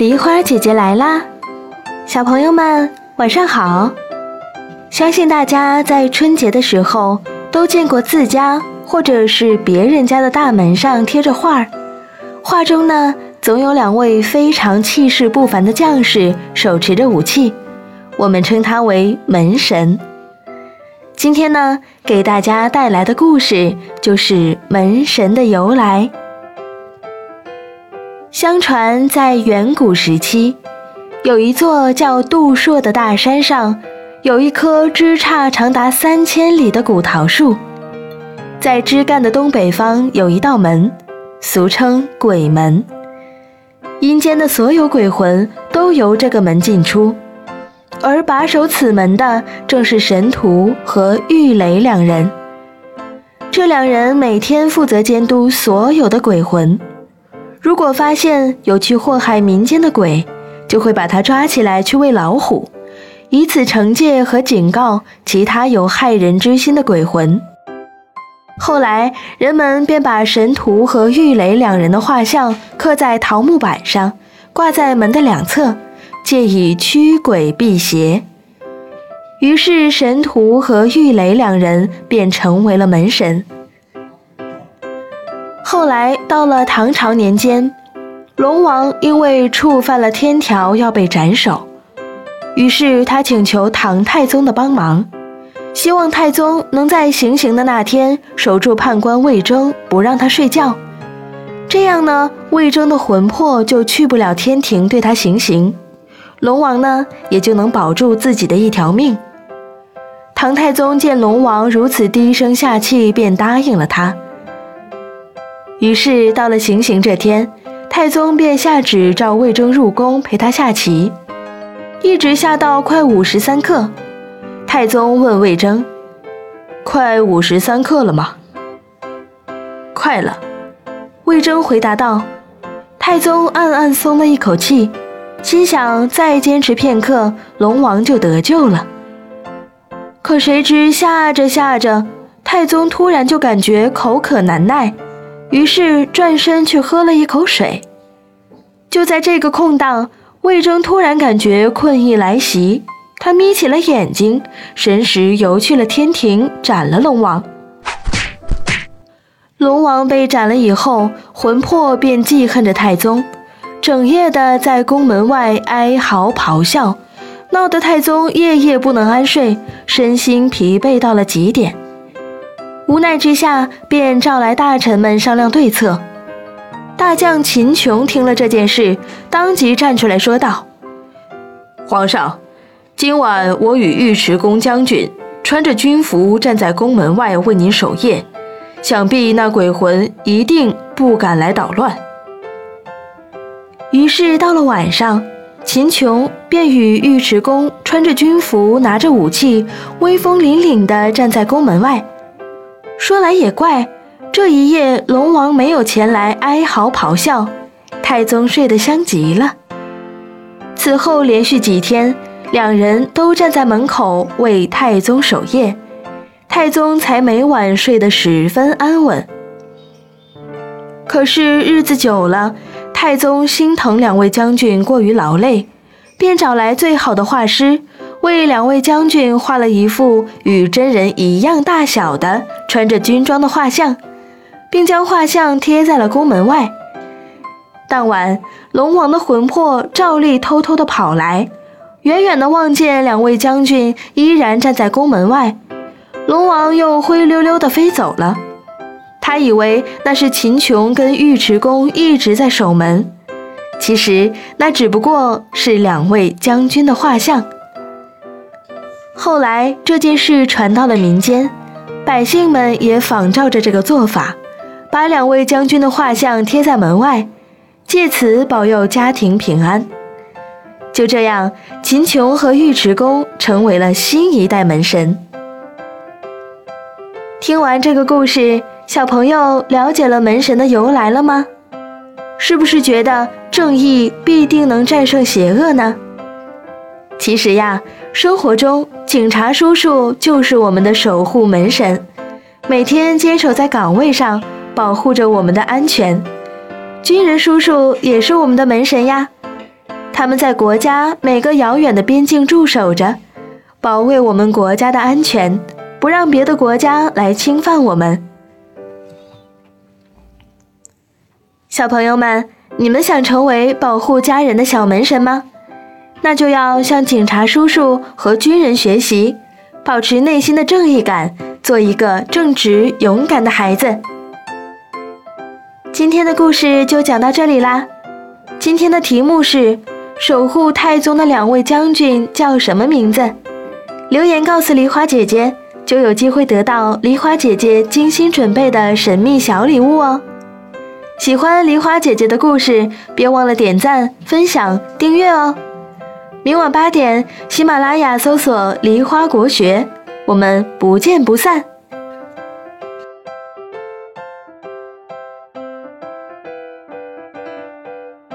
梨花姐姐来啦，小朋友们晚上好。相信大家在春节的时候都见过自家或者是别人家的大门上贴着画儿，画中呢总有两位非常气势不凡的将士手持着武器，我们称他为门神。今天呢，给大家带来的故事就是门神的由来。相传，在远古时期，有一座叫杜朔的大山上，有一棵枝杈长达三千里的古桃树。在枝干的东北方有一道门，俗称鬼门。阴间的所有鬼魂都由这个门进出，而把守此门的正是神荼和郁垒两人。这两人每天负责监督所有的鬼魂。如果发现有去祸害民间的鬼，就会把他抓起来去喂老虎，以此惩戒和警告其他有害人之心的鬼魂。后来，人们便把神荼和郁垒两人的画像刻在桃木板上，挂在门的两侧，借以驱鬼辟邪。于是，神荼和郁垒两人便成为了门神。后来到了唐朝年间，龙王因为触犯了天条要被斩首，于是他请求唐太宗的帮忙，希望太宗能在行刑的那天守住判官魏征，不让他睡觉。这样呢，魏征的魂魄就去不了天庭对他行刑，龙王呢也就能保住自己的一条命。唐太宗见龙王如此低声下气，便答应了他。于是到了行刑这天，太宗便下旨召魏征入宫陪他下棋，一直下到快午时三刻。太宗问魏征：“快午时三刻了吗？”“快了。”魏征回答道。太宗暗暗松了一口气，心想再坚持片刻，龙王就得救了。可谁知下着下着，太宗突然就感觉口渴难耐。于是转身去喝了一口水。就在这个空档，魏征突然感觉困意来袭，他眯起了眼睛，神识游去了天庭，斩了龙王。龙王被斩了以后，魂魄便记恨着太宗，整夜的在宫门外哀嚎咆哮，闹得太宗夜夜不能安睡，身心疲惫到了极点。无奈之下，便召来大臣们商量对策。大将秦琼听了这件事，当即站出来说道：“皇上，今晚我与尉迟恭将军穿着军服站在宫门外为您守夜，想必那鬼魂一定不敢来捣乱。”于是到了晚上，秦琼便与尉迟恭穿着军服，拿着武器，威风凛凛地站在宫门外。说来也怪，这一夜龙王没有前来哀嚎咆哮，太宗睡得香极了。此后连续几天，两人都站在门口为太宗守夜，太宗才每晚睡得十分安稳。可是日子久了，太宗心疼两位将军过于劳累，便找来最好的画师。为两位将军画了一幅与真人一样大小的穿着军装的画像，并将画像贴在了宫门外。当晚，龙王的魂魄照例偷偷地跑来，远远地望见两位将军依然站在宫门外，龙王又灰溜溜地飞走了。他以为那是秦琼跟尉迟恭一直在守门，其实那只不过是两位将军的画像。后来这件事传到了民间，百姓们也仿照着这个做法，把两位将军的画像贴在门外，借此保佑家庭平安。就这样，秦琼和尉迟恭成为了新一代门神。听完这个故事，小朋友了解了门神的由来了吗？是不是觉得正义必定能战胜邪恶呢？其实呀，生活中警察叔叔就是我们的守护门神，每天坚守在岗位上，保护着我们的安全。军人叔叔也是我们的门神呀，他们在国家每个遥远的边境驻守着，保卫我们国家的安全，不让别的国家来侵犯我们。小朋友们，你们想成为保护家人的小门神吗？那就要向警察叔叔和军人学习，保持内心的正义感，做一个正直勇敢的孩子。今天的故事就讲到这里啦。今天的题目是：守护太宗的两位将军叫什么名字？留言告诉梨花姐姐，就有机会得到梨花姐姐精心准备的神秘小礼物哦。喜欢梨花姐姐的故事，别忘了点赞、分享、订阅哦。明晚八点，喜马拉雅搜索“梨花国学”，我们不见不散。